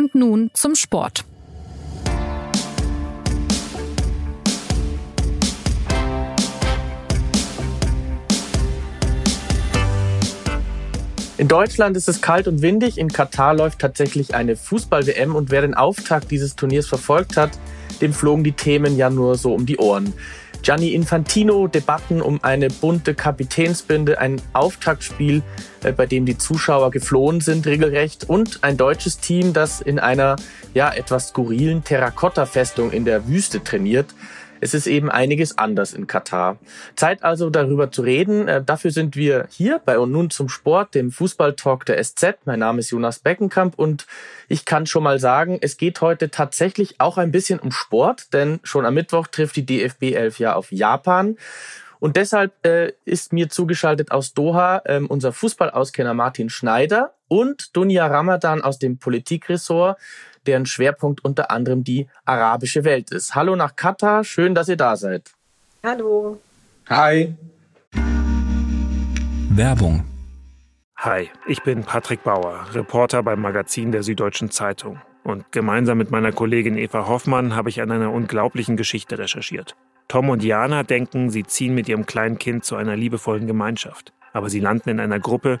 Und nun zum Sport. In Deutschland ist es kalt und windig. In Katar läuft tatsächlich eine Fußball-WM und wer den Auftakt dieses Turniers verfolgt hat, dem flogen die Themen ja nur so um die Ohren. Gianni Infantino, Debatten um eine bunte Kapitänsbinde, ein Auftaktspiel, äh, bei dem die Zuschauer geflohen sind regelrecht und ein deutsches Team, das in einer ja etwas skurrilen Terrakotta-Festung in der Wüste trainiert. Es ist eben einiges anders in Katar. Zeit also darüber zu reden. Äh, dafür sind wir hier bei und nun zum Sport, dem Fußballtalk der SZ. Mein Name ist Jonas Beckenkamp und ich kann schon mal sagen, es geht heute tatsächlich auch ein bisschen um Sport, denn schon am Mittwoch trifft die DFB 11 ja auf Japan. Und deshalb äh, ist mir zugeschaltet aus Doha ähm, unser Fußballauskenner Martin Schneider und Dunja Ramadan aus dem Politikressort deren Schwerpunkt unter anderem die arabische Welt ist. Hallo nach Katar, schön, dass ihr da seid. Hallo. Hi. Werbung. Hi, ich bin Patrick Bauer, Reporter beim Magazin der Süddeutschen Zeitung. Und gemeinsam mit meiner Kollegin Eva Hoffmann habe ich an einer unglaublichen Geschichte recherchiert. Tom und Jana denken, sie ziehen mit ihrem kleinen Kind zu einer liebevollen Gemeinschaft. Aber sie landen in einer Gruppe,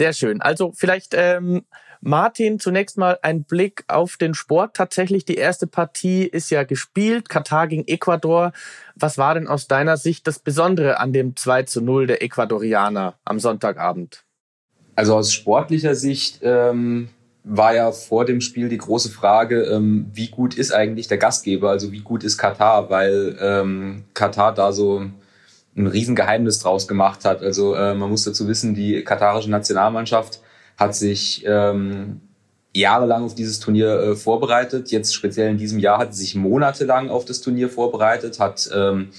Sehr schön. Also vielleicht ähm, Martin zunächst mal ein Blick auf den Sport. Tatsächlich die erste Partie ist ja gespielt. Katar gegen Ecuador. Was war denn aus deiner Sicht das Besondere an dem 2 zu 0 der Ecuadorianer am Sonntagabend? Also aus sportlicher Sicht ähm, war ja vor dem Spiel die große Frage, ähm, wie gut ist eigentlich der Gastgeber, also wie gut ist Katar, weil ähm, Katar da so ein Riesengeheimnis draus gemacht hat. Also äh, man muss dazu wissen, die katarische Nationalmannschaft hat sich ähm, jahrelang auf dieses Turnier äh, vorbereitet. Jetzt speziell in diesem Jahr hat sie sich monatelang auf das Turnier vorbereitet, hat ähm,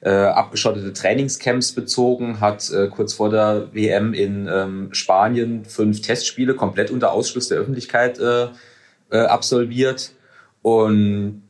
äh, abgeschottete Trainingscamps bezogen, hat äh, kurz vor der WM in ähm, Spanien fünf Testspiele komplett unter Ausschluss der Öffentlichkeit äh, äh, absolviert. Und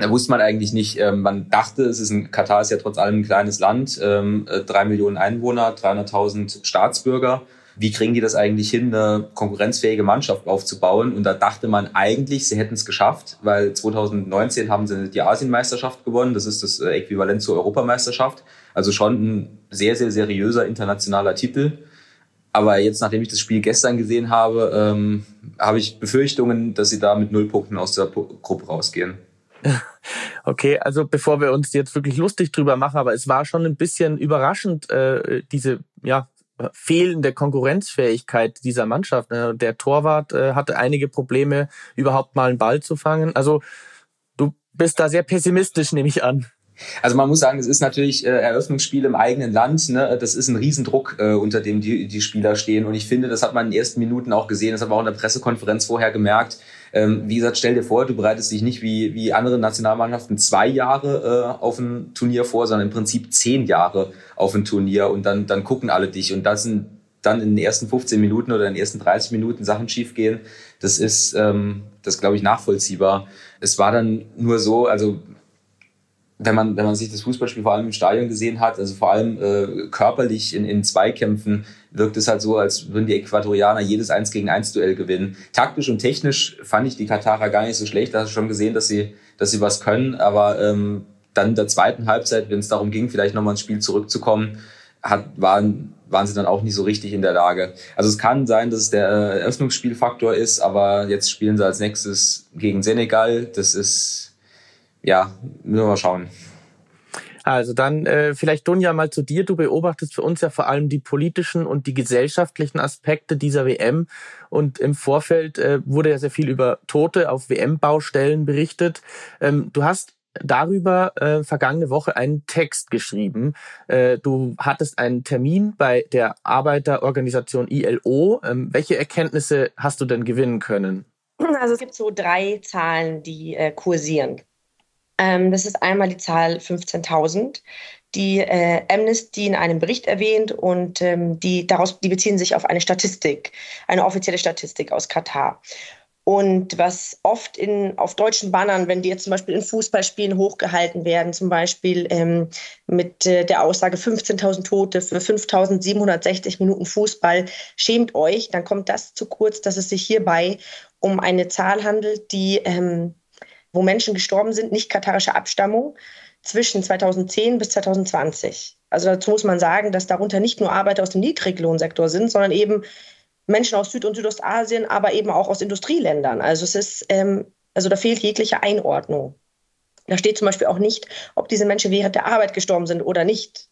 da wusste man eigentlich nicht, ähm, man dachte, es ist ein, Katar ist ja trotz allem ein kleines Land, ähm, äh, drei Millionen Einwohner, 300.000 Staatsbürger wie kriegen die das eigentlich hin, eine konkurrenzfähige Mannschaft aufzubauen? Und da dachte man eigentlich, sie hätten es geschafft, weil 2019 haben sie die Asienmeisterschaft gewonnen. Das ist das äh, Äquivalent zur Europameisterschaft. Also schon ein sehr, sehr seriöser internationaler Titel. Aber jetzt, nachdem ich das Spiel gestern gesehen habe, ähm, habe ich Befürchtungen, dass sie da mit null Punkten aus der Gruppe rausgehen. Okay, also bevor wir uns jetzt wirklich lustig drüber machen, aber es war schon ein bisschen überraschend, äh, diese ja, fehlende Konkurrenzfähigkeit dieser Mannschaft. Ne? Der Torwart äh, hatte einige Probleme, überhaupt mal einen Ball zu fangen. Also du bist da sehr pessimistisch, nehme ich an. Also man muss sagen, es ist natürlich äh, Eröffnungsspiel im eigenen Land. Ne? Das ist ein Riesendruck, äh, unter dem die, die Spieler stehen. Und ich finde, das hat man in den ersten Minuten auch gesehen. Das hat man auch in der Pressekonferenz vorher gemerkt. Ähm, wie gesagt, stell dir vor, du bereitest dich nicht wie, wie andere Nationalmannschaften zwei Jahre äh, auf ein Turnier vor, sondern im Prinzip zehn Jahre auf ein Turnier. Und dann, dann gucken alle dich. Und das sind dann in den ersten 15 Minuten oder in den ersten 30 Minuten Sachen schiefgehen. Das ist, ähm, das glaube ich, nachvollziehbar. Es war dann nur so, also wenn man, wenn man sich das Fußballspiel vor allem im Stadion gesehen hat, also vor allem äh, körperlich in, in Zweikämpfen, wirkt es halt so, als würden die Äquatorianer jedes Eins gegen eins Duell gewinnen. Taktisch und technisch fand ich die Katarer gar nicht so schlecht. Da hast du schon gesehen, dass sie, dass sie was können. Aber ähm, dann in der zweiten Halbzeit, wenn es darum ging, vielleicht nochmal ins Spiel zurückzukommen, hat, waren, waren sie dann auch nicht so richtig in der Lage. Also es kann sein, dass es der äh, Eröffnungsspielfaktor ist, aber jetzt spielen sie als nächstes gegen Senegal. Das ist ja, müssen wir mal schauen. Also dann äh, vielleicht Dunja mal zu dir. Du beobachtest für uns ja vor allem die politischen und die gesellschaftlichen Aspekte dieser WM. Und im Vorfeld äh, wurde ja sehr viel über Tote auf WM-Baustellen berichtet. Ähm, du hast darüber äh, vergangene Woche einen Text geschrieben. Äh, du hattest einen Termin bei der Arbeiterorganisation ILO. Ähm, welche Erkenntnisse hast du denn gewinnen können? Also es gibt so drei Zahlen, die äh, kursieren. Ähm, das ist einmal die Zahl 15.000 die äh, Amnesty in einem Bericht erwähnt und ähm, die daraus die beziehen sich auf eine Statistik, eine offizielle Statistik aus Katar. Und was oft in, auf deutschen Bannern, wenn die jetzt zum Beispiel in Fußballspielen hochgehalten werden, zum Beispiel ähm, mit äh, der Aussage 15.000 Tote für 5.760 Minuten Fußball, schämt euch, dann kommt das zu kurz, dass es sich hierbei um eine Zahl handelt, die, ähm, wo Menschen gestorben sind, nicht katarischer Abstammung, zwischen 2010 bis 2020. Also dazu muss man sagen, dass darunter nicht nur Arbeiter aus dem Niedriglohnsektor sind, sondern eben Menschen aus Süd- und Südostasien, aber eben auch aus Industrieländern. Also es ist, ähm, also da fehlt jegliche Einordnung. Da steht zum Beispiel auch nicht, ob diese Menschen während der Arbeit gestorben sind oder nicht.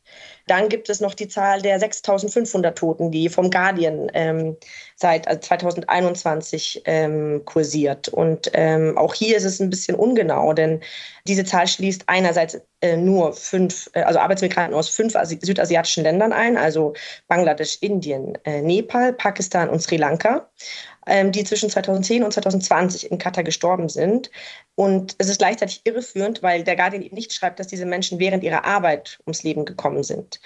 Dann gibt es noch die Zahl der 6.500 Toten, die vom Guardian ähm, seit 2021 äh, ähm, kursiert. Und ähm, auch hier ist es ein bisschen ungenau, denn diese Zahl schließt einerseits äh, nur fünf, äh, also Arbeitsmigranten aus fünf Asi südasiatischen Ländern ein, also Bangladesch, Indien, äh, Nepal, Pakistan und Sri Lanka die zwischen 2010 und 2020 in Katar gestorben sind. Und es ist gleichzeitig irreführend, weil der Guardian eben nicht schreibt, dass diese Menschen während ihrer Arbeit ums Leben gekommen sind.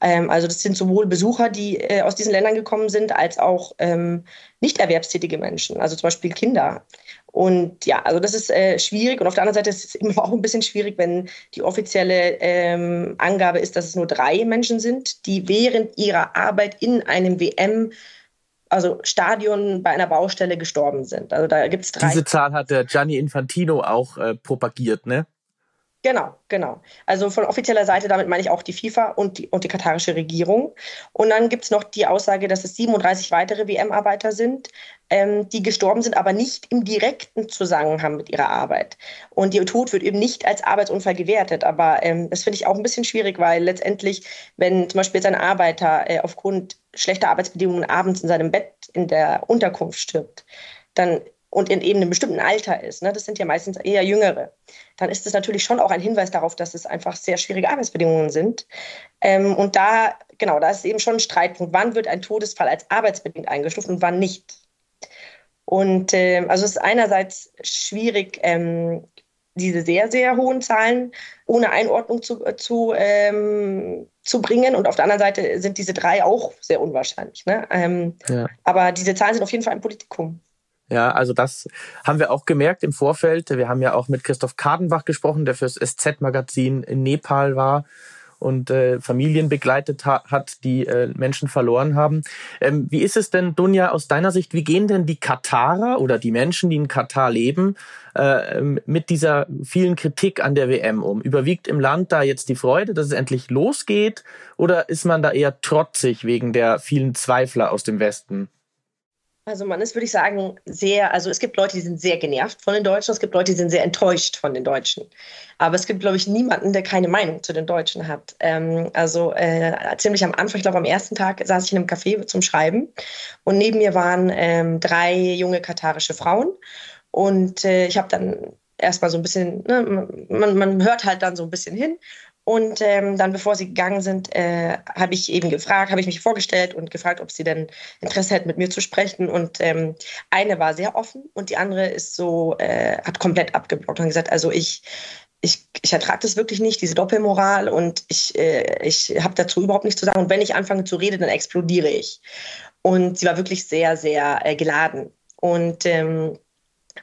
Ähm, also das sind sowohl Besucher, die äh, aus diesen Ländern gekommen sind, als auch ähm, nicht erwerbstätige Menschen, also zum Beispiel Kinder. Und ja, also das ist äh, schwierig. Und auf der anderen Seite ist es immer auch ein bisschen schwierig, wenn die offizielle ähm, Angabe ist, dass es nur drei Menschen sind, die während ihrer Arbeit in einem WM also Stadion bei einer Baustelle gestorben sind. Also da gibt es drei. Diese Zahl hat der Gianni Infantino auch äh, propagiert, ne? Genau, genau. Also von offizieller Seite, damit meine ich auch die FIFA und die, und die katarische Regierung. Und dann gibt es noch die Aussage, dass es 37 weitere WM-Arbeiter sind, ähm, die gestorben sind, aber nicht im direkten Zusammenhang mit ihrer Arbeit. Und ihr Tod wird eben nicht als Arbeitsunfall gewertet. Aber ähm, das finde ich auch ein bisschen schwierig, weil letztendlich, wenn zum Beispiel jetzt ein Arbeiter äh, aufgrund schlechter Arbeitsbedingungen abends in seinem Bett in der Unterkunft stirbt, dann und in eben einem bestimmten Alter ist, ne, das sind ja meistens eher Jüngere, dann ist das natürlich schon auch ein Hinweis darauf, dass es einfach sehr schwierige Arbeitsbedingungen sind. Ähm, und da, genau, da ist eben schon ein Streitpunkt. Wann wird ein Todesfall als arbeitsbedingt eingestuft und wann nicht? Und äh, also es ist einerseits schwierig, ähm, diese sehr, sehr hohen Zahlen ohne Einordnung zu, äh, zu, ähm, zu bringen. Und auf der anderen Seite sind diese drei auch sehr unwahrscheinlich. Ne? Ähm, ja. Aber diese Zahlen sind auf jeden Fall ein Politikum. Ja, also das haben wir auch gemerkt im Vorfeld. Wir haben ja auch mit Christoph Kadenbach gesprochen, der fürs SZ-Magazin in Nepal war und äh, Familien begleitet ha hat, die äh, Menschen verloren haben. Ähm, wie ist es denn, Dunja, aus deiner Sicht, wie gehen denn die Katarer oder die Menschen, die in Katar leben, äh, mit dieser vielen Kritik an der WM um? Überwiegt im Land da jetzt die Freude, dass es endlich losgeht oder ist man da eher trotzig wegen der vielen Zweifler aus dem Westen? Also man ist, würde ich sagen, sehr, also es gibt Leute, die sind sehr genervt von den Deutschen, es gibt Leute, die sind sehr enttäuscht von den Deutschen. Aber es gibt, glaube ich, niemanden, der keine Meinung zu den Deutschen hat. Ähm, also äh, ziemlich am Anfang, ich glaube am ersten Tag saß ich in einem Café zum Schreiben und neben mir waren ähm, drei junge katarische Frauen und äh, ich habe dann erstmal so ein bisschen, ne, man, man hört halt dann so ein bisschen hin und ähm, dann, bevor sie gegangen sind, äh, habe ich eben gefragt, habe ich mich vorgestellt und gefragt, ob sie denn Interesse hätten, mit mir zu sprechen. Und ähm, eine war sehr offen und die andere ist so, äh, hat komplett abgeblockt und gesagt, also ich, ich, ich ertrage das wirklich nicht, diese Doppelmoral und ich, äh, ich habe dazu überhaupt nichts zu sagen. Und wenn ich anfange zu reden, dann explodiere ich. Und sie war wirklich sehr, sehr äh, geladen. Und ähm,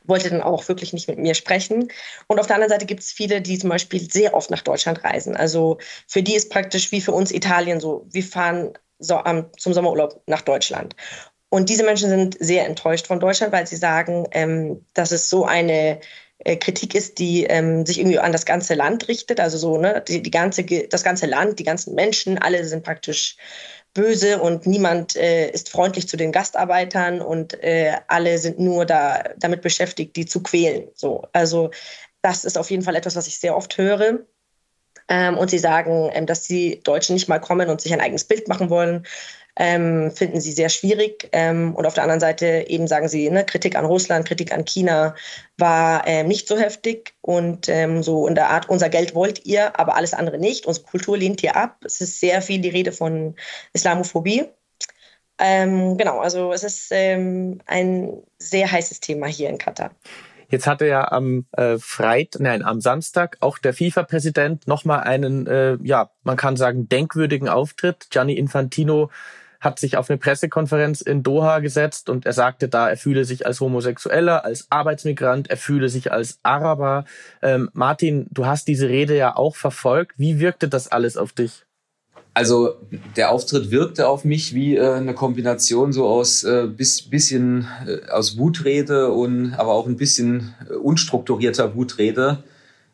wollte dann auch wirklich nicht mit mir sprechen. Und auf der anderen Seite gibt es viele, die zum Beispiel sehr oft nach Deutschland reisen. Also für die ist praktisch wie für uns Italien so, wir fahren so, um, zum Sommerurlaub nach Deutschland. Und diese Menschen sind sehr enttäuscht von Deutschland, weil sie sagen, ähm, dass es so eine äh, Kritik ist, die ähm, sich irgendwie an das ganze Land richtet. Also so, ne, die, die ganze, das ganze Land, die ganzen Menschen, alle sind praktisch böse und niemand äh, ist freundlich zu den Gastarbeitern und äh, alle sind nur da, damit beschäftigt, die zu quälen. So, also das ist auf jeden Fall etwas, was ich sehr oft höre. Ähm, und sie sagen, ähm, dass die Deutschen nicht mal kommen und sich ein eigenes Bild machen wollen, ähm, finden sie sehr schwierig. Ähm, und auf der anderen Seite eben sagen sie, ne, Kritik an Russland, Kritik an China war ähm, nicht so heftig und ähm, so in der Art, unser Geld wollt ihr, aber alles andere nicht. Unsere Kultur lehnt ihr ab. Es ist sehr viel die Rede von Islamophobie. Ähm, genau, also es ist ähm, ein sehr heißes Thema hier in Katar. Jetzt hatte ja am äh, Freit, nein, am Samstag auch der FIFA-Präsident nochmal einen, äh, ja, man kann sagen, denkwürdigen Auftritt. Gianni Infantino hat sich auf eine Pressekonferenz in Doha gesetzt und er sagte da, er fühle sich als Homosexueller, als Arbeitsmigrant, er fühle sich als Araber. Ähm, Martin, du hast diese Rede ja auch verfolgt. Wie wirkte das alles auf dich? Also der Auftritt wirkte auf mich wie äh, eine Kombination so aus äh, bis, bisschen äh, aus Wutrede und aber auch ein bisschen äh, unstrukturierter Wutrede.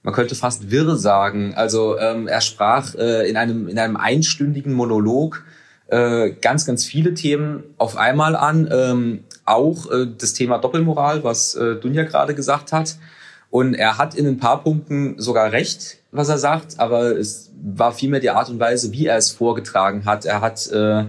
Man könnte fast wirr sagen. Also ähm, er sprach äh, in einem in einem einstündigen Monolog äh, ganz ganz viele Themen auf einmal an. Ähm, auch äh, das Thema Doppelmoral, was äh, Dunja gerade gesagt hat. Und er hat in ein paar Punkten sogar recht, was er sagt, aber es war vielmehr die Art und Weise, wie er es vorgetragen hat. Er hat, äh,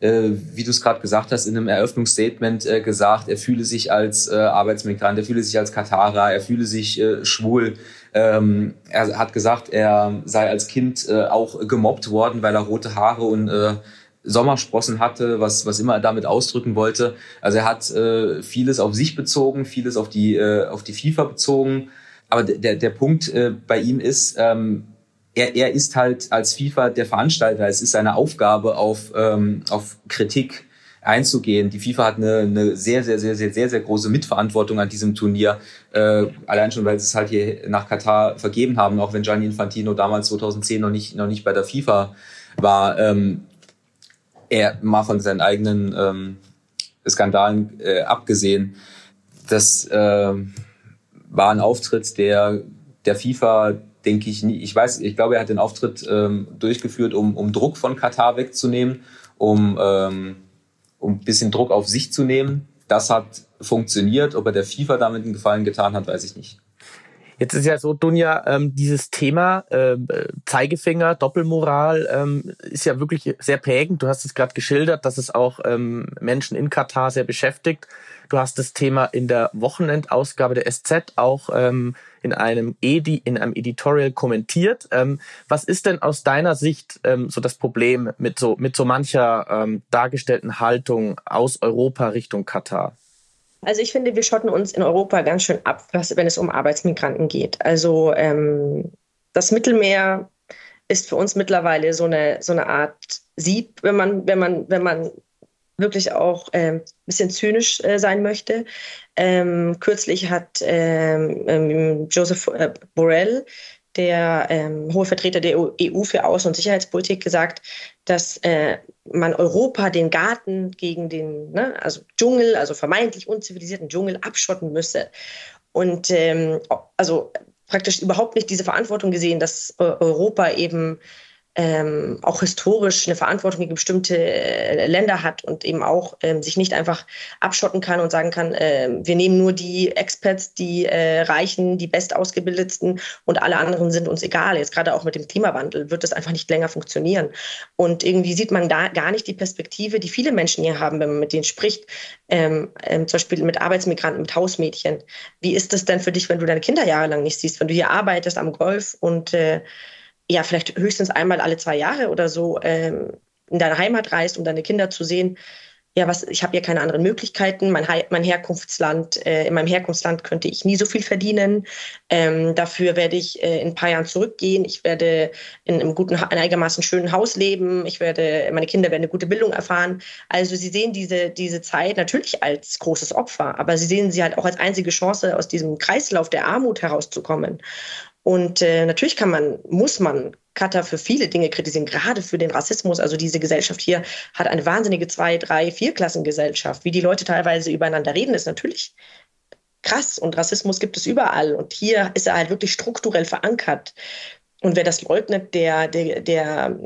äh, wie du es gerade gesagt hast, in einem Eröffnungsstatement äh, gesagt, er fühle sich als äh, Arbeitsmigrant, er fühle sich als Katarer, er fühle sich äh, schwul. Ähm, er hat gesagt, er sei als Kind auch gemobbt worden, weil er rote Haare und Sommersprossen hatte, was, was immer er damit ausdrücken wollte. Also er hat äh, vieles auf sich bezogen, vieles auf die, äh, auf die FIFA bezogen. Aber der, der Punkt äh, bei ihm ist, ähm, er, er ist halt als FIFA der Veranstalter. Es ist seine Aufgabe, auf, ähm, auf Kritik einzugehen. Die FIFA hat eine, eine sehr, sehr, sehr, sehr, sehr, sehr große Mitverantwortung an diesem Turnier. Äh, allein schon, weil sie es halt hier nach Katar vergeben haben, auch wenn Gianni Infantino damals 2010 noch nicht, noch nicht bei der FIFA war. Ähm, er mal von seinen eigenen ähm, Skandalen äh, abgesehen, das äh, war ein Auftritt, der der FIFA, denke ich, nie, ich weiß, ich glaube, er hat den Auftritt ähm, durchgeführt, um, um Druck von Katar wegzunehmen, um, ähm, um ein bisschen Druck auf sich zu nehmen. Das hat funktioniert. Ob er der FIFA damit einen Gefallen getan hat, weiß ich nicht. Jetzt ist ja so, Dunja, ähm, dieses Thema äh, Zeigefinger, Doppelmoral ähm, ist ja wirklich sehr prägend. Du hast es gerade geschildert, dass es auch ähm, Menschen in Katar sehr beschäftigt. Du hast das Thema in der Wochenendausgabe der SZ auch ähm, in einem Edi, in einem Editorial kommentiert. Ähm, was ist denn aus deiner Sicht ähm, so das Problem mit so mit so mancher ähm, dargestellten Haltung aus Europa Richtung Katar? Also ich finde, wir schotten uns in Europa ganz schön ab, was, wenn es um Arbeitsmigranten geht. Also ähm, das Mittelmeer ist für uns mittlerweile so eine, so eine Art Sieb, wenn man, wenn man, wenn man wirklich auch ein ähm, bisschen zynisch äh, sein möchte. Ähm, kürzlich hat ähm, ähm Joseph äh, Borrell, der ähm, hohe Vertreter der EU e für Außen- und Sicherheitspolitik, gesagt, dass äh, man Europa den Garten gegen den ne, also Dschungel, also vermeintlich unzivilisierten Dschungel abschotten müsse. Und ähm, also praktisch überhaupt nicht diese Verantwortung gesehen, dass äh, Europa eben ähm, auch historisch eine Verantwortung gegen bestimmte äh, Länder hat und eben auch ähm, sich nicht einfach abschotten kann und sagen kann, äh, wir nehmen nur die Experts, die äh, Reichen, die bestausgebildetsten und alle anderen sind uns egal. Jetzt gerade auch mit dem Klimawandel wird das einfach nicht länger funktionieren. Und irgendwie sieht man da gar nicht die Perspektive, die viele Menschen hier haben, wenn man mit denen spricht, ähm, ähm, zum Beispiel mit Arbeitsmigranten, mit Hausmädchen. Wie ist das denn für dich, wenn du deine Kinder jahrelang nicht siehst, wenn du hier arbeitest am Golf und äh, ja, vielleicht höchstens einmal alle zwei Jahre oder so ähm, in deine Heimat reist, um deine Kinder zu sehen. Ja, was, ich habe ja keine anderen Möglichkeiten. Mein, mein Herkunftsland, äh, in meinem Herkunftsland könnte ich nie so viel verdienen. Ähm, dafür werde ich äh, in ein paar Jahren zurückgehen. Ich werde in einem guten, einigermaßen schönen Haus leben. Ich werde, meine Kinder werden eine gute Bildung erfahren. Also sie sehen diese, diese Zeit natürlich als großes Opfer, aber sie sehen sie halt auch als einzige Chance, aus diesem Kreislauf der Armut herauszukommen. Und äh, natürlich kann man, muss man Katar für viele Dinge kritisieren, gerade für den Rassismus. Also diese Gesellschaft hier hat eine wahnsinnige Zwei-, Drei-, Vierklassengesellschaft. Wie die Leute teilweise übereinander reden, ist natürlich krass. Und Rassismus gibt es überall. Und hier ist er halt wirklich strukturell verankert. Und wer das leugnet, der, der, der,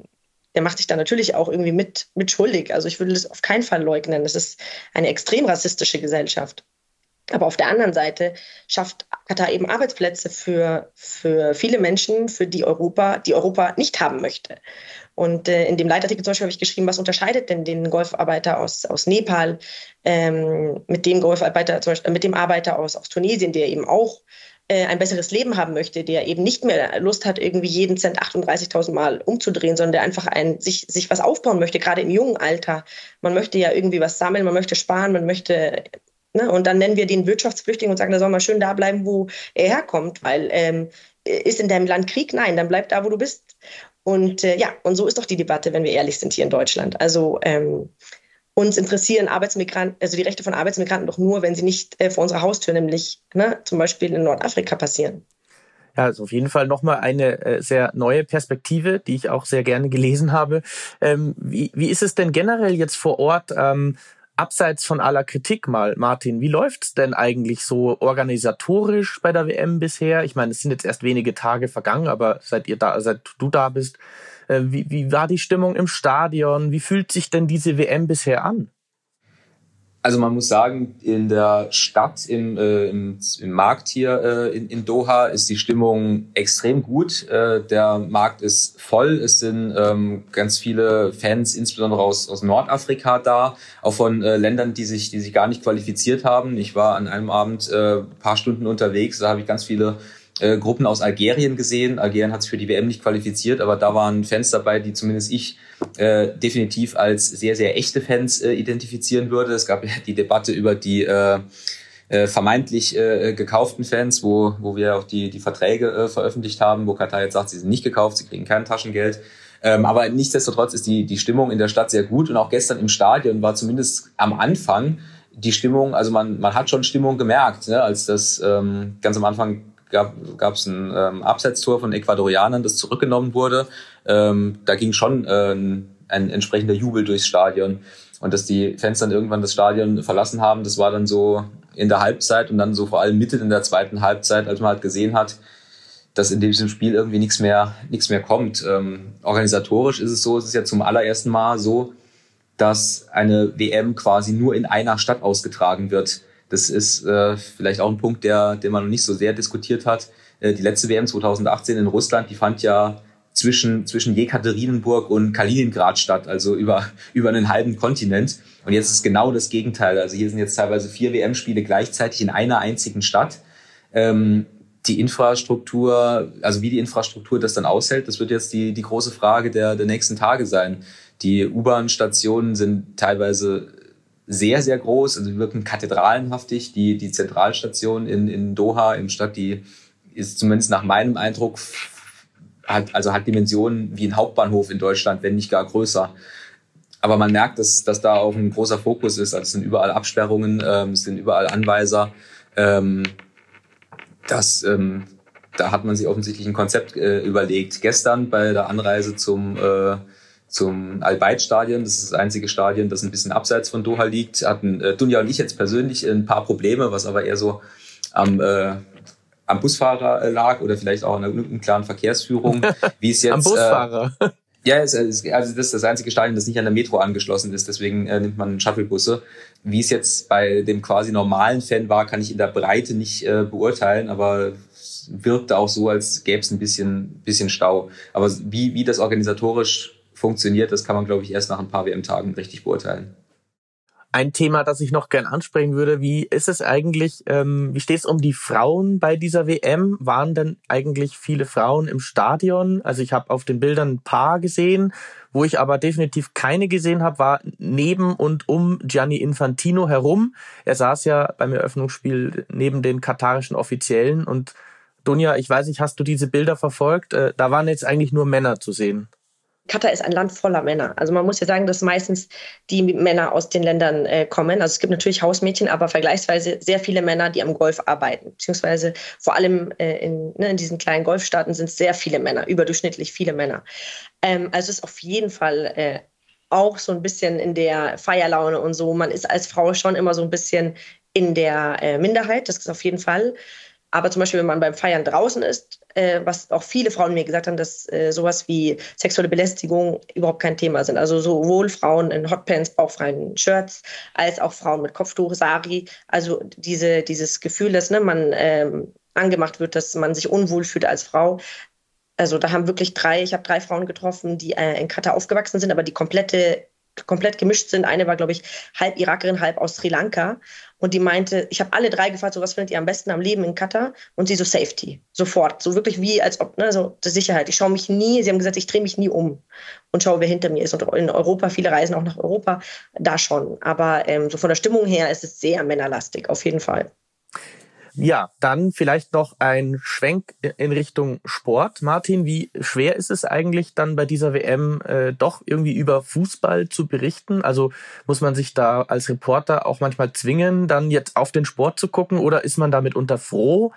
der macht sich da natürlich auch irgendwie mit, mit schuldig. Also ich würde das auf keinen Fall leugnen. Das ist eine extrem rassistische Gesellschaft. Aber auf der anderen Seite schafft Katar eben Arbeitsplätze für, für viele Menschen, für die Europa, die Europa nicht haben möchte. Und äh, in dem Leitartikel zum Beispiel habe ich geschrieben, was unterscheidet denn den Golfarbeiter aus, aus Nepal ähm, mit dem Golfarbeiter, zum Beispiel, mit dem Arbeiter aus, aus Tunesien, der eben auch äh, ein besseres Leben haben möchte, der eben nicht mehr Lust hat, irgendwie jeden Cent 38.000 Mal umzudrehen, sondern der einfach ein, sich, sich was aufbauen möchte, gerade im jungen Alter. Man möchte ja irgendwie was sammeln, man möchte sparen, man möchte Ne? Und dann nennen wir den Wirtschaftsflüchtling und sagen, da soll mal schön da bleiben, wo er herkommt, weil ähm, ist in deinem Land Krieg? Nein, dann bleib da, wo du bist. Und äh, ja, und so ist doch die Debatte, wenn wir ehrlich sind hier in Deutschland. Also ähm, uns interessieren Arbeitsmigranten, also die Rechte von Arbeitsmigranten doch nur, wenn sie nicht äh, vor unserer Haustür, nämlich ne, zum Beispiel in Nordafrika passieren. Ja, also auf jeden Fall nochmal eine äh, sehr neue Perspektive, die ich auch sehr gerne gelesen habe. Ähm, wie, wie ist es denn generell jetzt vor Ort? Ähm, abseits von aller Kritik mal, Martin, wie läuft's denn eigentlich so organisatorisch bei der WM bisher? Ich meine, es sind jetzt erst wenige Tage vergangen, aber seit ihr da, seit du da bist, äh, wie, wie war die Stimmung im Stadion? Wie fühlt sich denn diese WM bisher an? Also man muss sagen, in der Stadt, im, äh, im, im Markt hier äh, in, in Doha ist die Stimmung extrem gut. Äh, der Markt ist voll. Es sind ähm, ganz viele Fans, insbesondere aus, aus Nordafrika da, auch von äh, Ländern, die sich, die sich gar nicht qualifiziert haben. Ich war an einem Abend äh, paar Stunden unterwegs, da habe ich ganz viele äh, Gruppen aus Algerien gesehen. Algerien hat sich für die WM nicht qualifiziert, aber da waren Fans dabei, die zumindest ich äh, definitiv als sehr, sehr echte Fans äh, identifizieren würde. Es gab ja die Debatte über die äh, äh, vermeintlich äh, gekauften Fans, wo, wo wir auch die, die Verträge äh, veröffentlicht haben, wo Katar jetzt sagt, sie sind nicht gekauft, sie kriegen kein Taschengeld. Ähm, aber nichtsdestotrotz ist die, die Stimmung in der Stadt sehr gut und auch gestern im Stadion war zumindest am Anfang die Stimmung, also man, man hat schon Stimmung gemerkt, ne, als das ähm, ganz am Anfang gab es ein ähm, Abseitstor von Ecuadorianern, das zurückgenommen wurde. Ähm, da ging schon äh, ein entsprechender Jubel durchs Stadion. Und dass die Fans dann irgendwann das Stadion verlassen haben, das war dann so in der Halbzeit und dann so vor allem mitten in der zweiten Halbzeit, als man halt gesehen hat, dass in diesem Spiel irgendwie nichts mehr, nichts mehr kommt. Ähm, organisatorisch ist es so, es ist ja zum allerersten Mal so, dass eine WM quasi nur in einer Stadt ausgetragen wird. Das ist äh, vielleicht auch ein Punkt, der, den man noch nicht so sehr diskutiert hat. Äh, die letzte WM 2018 in Russland, die fand ja zwischen, zwischen Jekaterinenburg und Kaliningrad statt, also über, über einen halben Kontinent. Und jetzt ist genau das Gegenteil. Also hier sind jetzt teilweise vier WM-Spiele gleichzeitig in einer einzigen Stadt. Ähm, die Infrastruktur, also wie die Infrastruktur das dann aushält, das wird jetzt die, die große Frage der, der nächsten Tage sein. Die U-Bahn-Stationen sind teilweise sehr, sehr groß, also wirken kathedralenhaftig. Die, die Zentralstation in, in Doha, im Stadt, die ist zumindest nach meinem Eindruck, hat, also hat Dimensionen wie ein Hauptbahnhof in Deutschland, wenn nicht gar größer. Aber man merkt, dass, dass da auch ein großer Fokus ist. Also es sind überall Absperrungen, ähm, es sind überall Anweiser. Ähm, das, ähm, da hat man sich offensichtlich ein Konzept äh, überlegt. Gestern bei der Anreise zum äh, zum Al-Bayt-Stadion. Das ist das einzige Stadion, das ein bisschen abseits von Doha liegt. Hatten äh, Dunja und ich jetzt persönlich ein paar Probleme, was aber eher so am, äh, am Busfahrer äh, lag oder vielleicht auch an einer klaren Verkehrsführung. Wie es jetzt, am Busfahrer? Äh, ja, es, also das ist das einzige Stadion, das nicht an der Metro angeschlossen ist. Deswegen äh, nimmt man Shuttlebusse. Wie es jetzt bei dem quasi normalen Fan war, kann ich in der Breite nicht äh, beurteilen, aber es wirkte auch so, als gäbe es ein bisschen, bisschen Stau. Aber wie, wie das organisatorisch funktioniert, das kann man, glaube ich, erst nach ein paar WM-Tagen richtig beurteilen. Ein Thema, das ich noch gern ansprechen würde, wie ist es eigentlich, ähm, wie steht es um die Frauen bei dieser WM? Waren denn eigentlich viele Frauen im Stadion? Also ich habe auf den Bildern ein paar gesehen, wo ich aber definitiv keine gesehen habe, war neben und um Gianni Infantino herum. Er saß ja beim Eröffnungsspiel neben den katarischen Offiziellen und Dunja, ich weiß nicht, hast du diese Bilder verfolgt? Äh, da waren jetzt eigentlich nur Männer zu sehen. Katar ist ein Land voller Männer. Also man muss ja sagen, dass meistens die Männer aus den Ländern äh, kommen. Also es gibt natürlich Hausmädchen, aber vergleichsweise sehr viele Männer, die am Golf arbeiten. Beziehungsweise vor allem äh, in, ne, in, diesen kleinen Golfstaaten sind sehr viele Männer, überdurchschnittlich viele Männer. Ähm, also es ist auf jeden Fall äh, auch so ein bisschen in der Feierlaune und so. Man ist als Frau schon immer so ein bisschen in der äh, Minderheit, das ist auf jeden Fall. Aber zum Beispiel, wenn man beim Feiern draußen ist, äh, was auch viele Frauen mir gesagt haben, dass äh, sowas wie sexuelle Belästigung überhaupt kein Thema sind. Also sowohl Frauen in Hotpants, bauchfreien Shirts, als auch Frauen mit Kopftuch, Sari. Also diese, dieses Gefühl, dass ne, man ähm, angemacht wird, dass man sich unwohl fühlt als Frau. Also da haben wirklich drei, ich habe drei Frauen getroffen, die äh, in Katar aufgewachsen sind, aber die komplette komplett gemischt sind. Eine war, glaube ich, halb Irakerin, halb aus Sri Lanka. Und die meinte, ich habe alle drei gefragt, so was findet ihr am besten am Leben in Katar? Und sie so Safety, sofort. So wirklich wie, als ob, ne, so die Sicherheit. Ich schaue mich nie, sie haben gesagt, ich drehe mich nie um und schaue, wer hinter mir ist. Und in Europa, viele reisen auch nach Europa, da schon. Aber ähm, so von der Stimmung her ist es sehr männerlastig, auf jeden Fall. Ja, dann vielleicht noch ein Schwenk in Richtung Sport. Martin, wie schwer ist es eigentlich dann bei dieser WM äh, doch irgendwie über Fußball zu berichten? Also muss man sich da als Reporter auch manchmal zwingen, dann jetzt auf den Sport zu gucken oder ist man damit unter froh,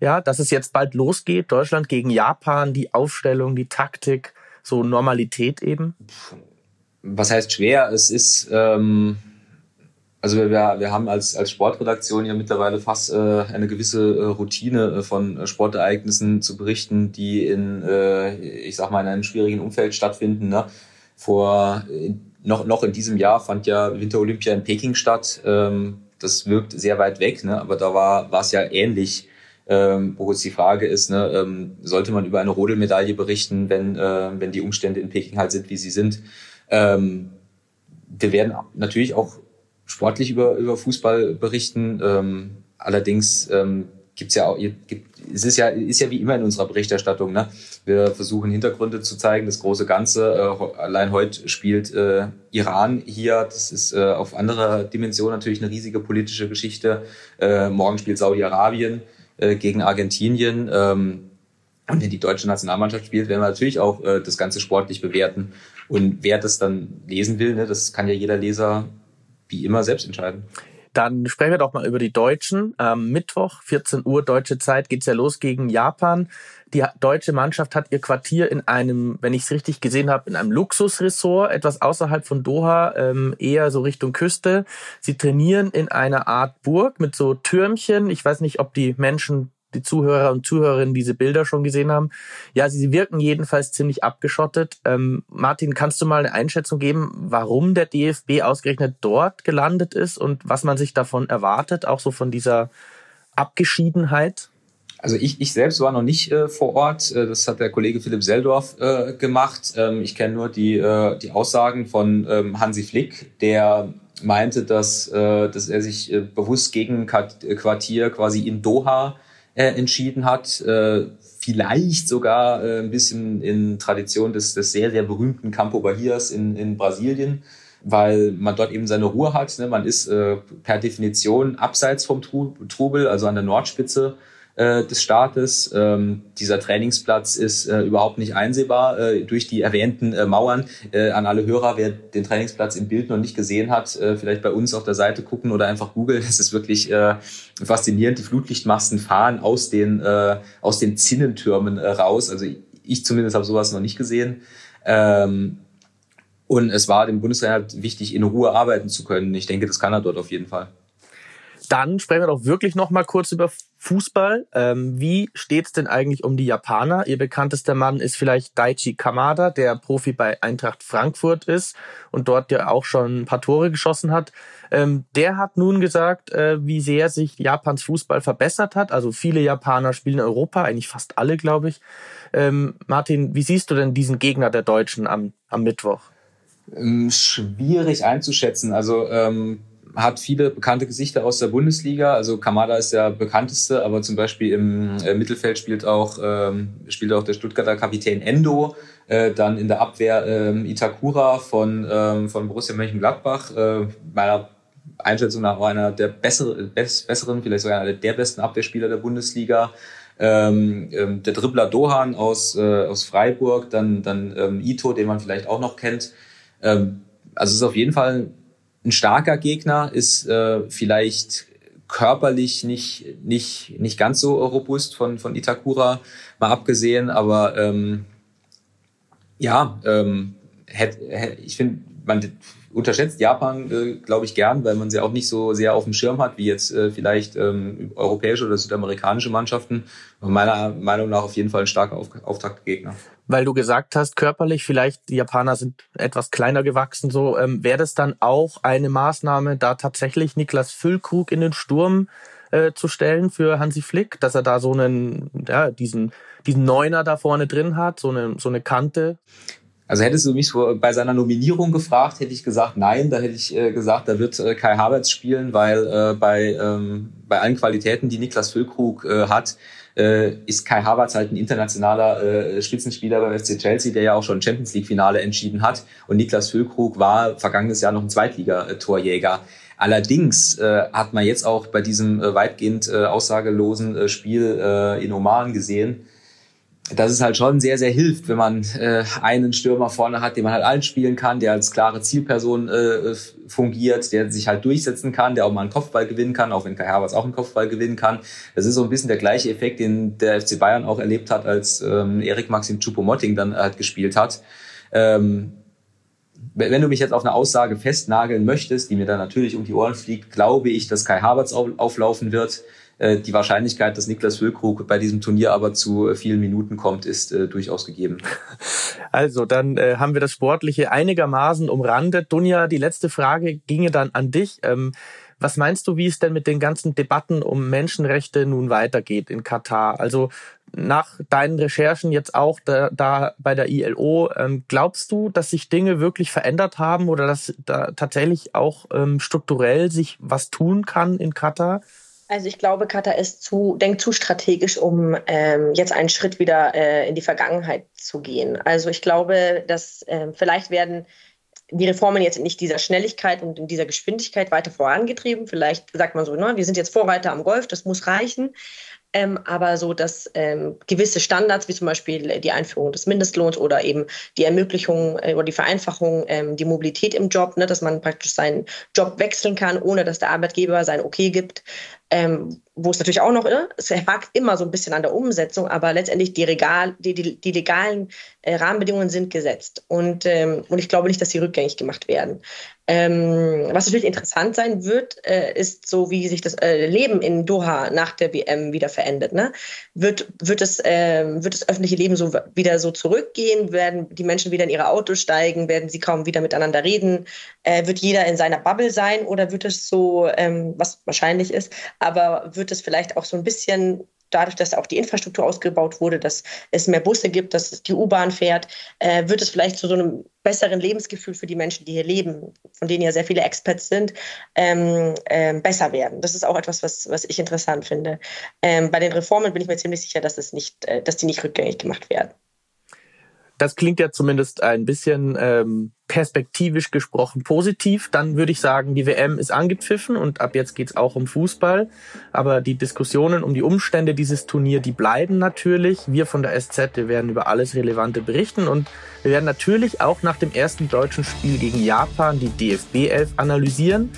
ja, dass es jetzt bald losgeht, Deutschland gegen Japan, die Aufstellung, die Taktik, so Normalität eben? Was heißt schwer? Es ist ähm also wir, wir haben als, als Sportredaktion ja mittlerweile fast äh, eine gewisse äh, Routine äh, von äh, Sportereignissen zu berichten, die in, äh, ich sag mal, in einem schwierigen Umfeld stattfinden. Ne? Vor noch, noch in diesem Jahr fand ja Winterolympia in Peking statt. Ähm, das wirkt sehr weit weg, ne? aber da war war es ja ähnlich. Ähm, wo jetzt die Frage ist, ne, ähm, sollte man über eine Rodelmedaille berichten, wenn, äh, wenn die Umstände in Peking halt sind, wie sie sind. Ähm, wir werden natürlich auch sportlich über, über Fußball berichten. Ähm, allerdings ähm, gibt's ja auch, gibt, es ist ja, ist ja wie immer in unserer Berichterstattung. Ne? Wir versuchen Hintergründe zu zeigen, das große Ganze. Äh, allein heute spielt äh, Iran hier. Das ist äh, auf anderer Dimension natürlich eine riesige politische Geschichte. Äh, morgen spielt Saudi-Arabien äh, gegen Argentinien. Ähm, und wenn die deutsche Nationalmannschaft spielt, werden wir natürlich auch äh, das Ganze sportlich bewerten. Und wer das dann lesen will, ne, das kann ja jeder Leser wie immer selbst entscheiden. Dann sprechen wir doch mal über die Deutschen. Am Mittwoch, 14 Uhr deutsche Zeit, geht's ja los gegen Japan. Die deutsche Mannschaft hat ihr Quartier in einem, wenn ich es richtig gesehen habe, in einem Luxusressort, etwas außerhalb von Doha, ähm, eher so Richtung Küste. Sie trainieren in einer Art Burg mit so Türmchen. Ich weiß nicht, ob die Menschen die Zuhörer und Zuhörerinnen diese Bilder schon gesehen haben. Ja, sie wirken jedenfalls ziemlich abgeschottet. Ähm, Martin, kannst du mal eine Einschätzung geben, warum der DFB ausgerechnet dort gelandet ist und was man sich davon erwartet, auch so von dieser Abgeschiedenheit? Also ich, ich selbst war noch nicht äh, vor Ort. Äh, das hat der Kollege Philipp Seldorf äh, gemacht. Ähm, ich kenne nur die, äh, die Aussagen von ähm, Hansi Flick, der meinte, dass, äh, dass er sich äh, bewusst gegen Quartier quasi in Doha äh, entschieden hat. Äh, vielleicht sogar äh, ein bisschen in Tradition des, des sehr, sehr berühmten Campo Bahias in, in Brasilien, weil man dort eben seine Ruhe hat. Ne? Man ist äh, per Definition abseits vom Trubel, also an der Nordspitze äh, des Staates. Ähm, dieser Trainingsplatz ist äh, überhaupt nicht einsehbar äh, durch die erwähnten äh, Mauern. Äh, an alle Hörer, wer den Trainingsplatz im Bild noch nicht gesehen hat, äh, vielleicht bei uns auf der Seite gucken oder einfach googeln. Es ist wirklich äh, faszinierend. Die Flutlichtmasten fahren aus den, äh, aus den Zinnentürmen äh, raus. Also ich zumindest habe sowas noch nicht gesehen. Ähm, und es war dem Bundesrat wichtig, in Ruhe arbeiten zu können. Ich denke, das kann er dort auf jeden Fall. Dann sprechen wir doch wirklich noch mal kurz über Fußball. Ähm, wie steht's denn eigentlich um die Japaner? Ihr bekanntester Mann ist vielleicht Daichi Kamada, der Profi bei Eintracht Frankfurt ist und dort ja auch schon ein paar Tore geschossen hat. Ähm, der hat nun gesagt, äh, wie sehr sich Japans Fußball verbessert hat. Also viele Japaner spielen in Europa, eigentlich fast alle, glaube ich. Ähm, Martin, wie siehst du denn diesen Gegner der Deutschen am, am Mittwoch? Ähm, schwierig einzuschätzen. Also ähm hat viele bekannte Gesichter aus der Bundesliga. Also Kamada ist der bekannteste, aber zum Beispiel im äh, Mittelfeld spielt auch, ähm, spielt auch der Stuttgarter Kapitän Endo. Äh, dann in der Abwehr ähm, Itakura von, ähm, von Borussia Mönchengladbach. Äh, meiner Einschätzung nach einer der bessere, bess, besseren, vielleicht sogar einer der besten Abwehrspieler der Bundesliga. Ähm, ähm, der Dribbler Dohan aus, äh, aus Freiburg, dann, dann ähm, Ito, den man vielleicht auch noch kennt. Ähm, also es ist auf jeden Fall ein starker Gegner, ist äh, vielleicht körperlich nicht, nicht, nicht ganz so robust von, von Itakura, mal abgesehen, aber ähm, ja, ähm, hätt, hätt, ich finde, man unterschätzt Japan, äh, glaube ich, gern, weil man sie auch nicht so sehr auf dem Schirm hat, wie jetzt äh, vielleicht ähm, europäische oder südamerikanische Mannschaften. Meiner Meinung nach auf jeden Fall ein starker auf Auftaktgegner weil du gesagt hast, körperlich vielleicht die Japaner sind etwas kleiner gewachsen, so ähm, wäre das dann auch eine Maßnahme, da tatsächlich Niklas Füllkrug in den Sturm äh, zu stellen für Hansi Flick, dass er da so einen, ja, diesen, diesen Neuner da vorne drin hat, so eine, so eine Kante? Also hättest du mich bei seiner Nominierung gefragt, hätte ich gesagt, nein. Da hätte ich äh, gesagt, da wird äh, Kai Havertz spielen, weil äh, bei, ähm, bei allen Qualitäten, die Niklas Füllkrug hat, ist Kai Havertz halt ein internationaler Spitzenspieler beim FC Chelsea, der ja auch schon Champions League Finale entschieden hat. Und Niklas Füllkrug war vergangenes Jahr noch ein Zweitligatorjäger. Allerdings hat man jetzt auch bei diesem weitgehend aussagelosen Spiel in Oman gesehen, dass es halt schon sehr, sehr hilft, wenn man äh, einen Stürmer vorne hat, den man halt allen spielen kann, der als klare Zielperson äh, fungiert, der sich halt durchsetzen kann, der auch mal einen Kopfball gewinnen kann, auch wenn Kai Havertz auch einen Kopfball gewinnen kann. Das ist so ein bisschen der gleiche Effekt, den der FC Bayern auch erlebt hat, als ähm, Erik Maxim Choupo-Moting dann halt gespielt hat. Ähm, wenn du mich jetzt auf eine Aussage festnageln möchtest, die mir dann natürlich um die Ohren fliegt, glaube ich, dass Kai Havertz auflaufen wird. Äh, die Wahrscheinlichkeit, dass Niklas Füllkrug bei diesem Turnier aber zu vielen Minuten kommt, ist äh, durchaus gegeben. Also, dann äh, haben wir das Sportliche einigermaßen umrandet. Dunja, die letzte Frage ginge dann an dich. Ähm, was meinst du, wie es denn mit den ganzen Debatten um Menschenrechte nun weitergeht in Katar? Also nach deinen Recherchen jetzt auch da, da bei der ILO, ähm, glaubst du, dass sich Dinge wirklich verändert haben oder dass da tatsächlich auch ähm, strukturell sich was tun kann in Katar? Also ich glaube, Katar ist zu, denkt zu strategisch, um ähm, jetzt einen Schritt wieder äh, in die Vergangenheit zu gehen. Also ich glaube, dass äh, vielleicht werden die Reformen jetzt nicht dieser Schnelligkeit und in dieser Geschwindigkeit weiter vorangetrieben. Vielleicht sagt man so, ne, wir sind jetzt Vorreiter am Golf, das muss reichen. Ähm, aber so, dass ähm, gewisse Standards, wie zum Beispiel die Einführung des Mindestlohns oder eben die Ermöglichung äh, oder die Vereinfachung, ähm, die Mobilität im Job, ne, dass man praktisch seinen Job wechseln kann, ohne dass der Arbeitgeber sein Okay gibt, ähm, wo es natürlich auch noch, ne, es hakt immer so ein bisschen an der Umsetzung, aber letztendlich die, Regal, die, die, die legalen äh, Rahmenbedingungen sind gesetzt. Und, ähm, und ich glaube nicht, dass sie rückgängig gemacht werden. Ähm, was natürlich interessant sein wird, äh, ist so, wie sich das äh, Leben in Doha nach der WM wieder verändert. Ne? Wird, wird, es, äh, wird das öffentliche Leben so wieder so zurückgehen? Werden die Menschen wieder in ihre Autos steigen? Werden sie kaum wieder miteinander reden? Äh, wird jeder in seiner Bubble sein? Oder wird es so, ähm, was wahrscheinlich ist, aber wird es vielleicht auch so ein bisschen dadurch, dass auch die Infrastruktur ausgebaut wurde, dass es mehr Busse gibt, dass die U-Bahn fährt, äh, wird es vielleicht zu so einem besseren Lebensgefühl für die Menschen, die hier leben, von denen ja sehr viele Experts sind, ähm, ähm, besser werden. Das ist auch etwas, was, was ich interessant finde. Ähm, bei den Reformen bin ich mir ziemlich sicher, dass, es nicht, äh, dass die nicht rückgängig gemacht werden. Das klingt ja zumindest ein bisschen ähm, perspektivisch gesprochen positiv. Dann würde ich sagen, die WM ist angepfiffen und ab jetzt geht's auch um Fußball. Aber die Diskussionen um die Umstände dieses Turnier, die bleiben natürlich. Wir von der SZ, wir werden über alles Relevante berichten und wir werden natürlich auch nach dem ersten deutschen Spiel gegen Japan die DFB 11 analysieren.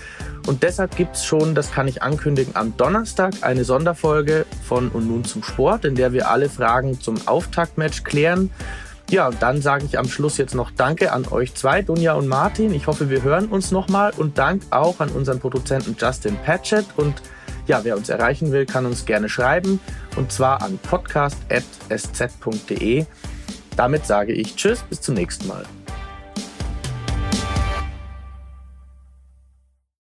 Und deshalb gibt's schon, das kann ich ankündigen, am Donnerstag eine Sonderfolge von Und nun zum Sport, in der wir alle Fragen zum Auftaktmatch klären. Ja, dann sage ich am Schluss jetzt noch Danke an euch zwei, Dunja und Martin. Ich hoffe, wir hören uns nochmal und Dank auch an unseren Produzenten Justin Patchett. Und ja, wer uns erreichen will, kann uns gerne schreiben und zwar an podcast.sz.de. Damit sage ich Tschüss, bis zum nächsten Mal.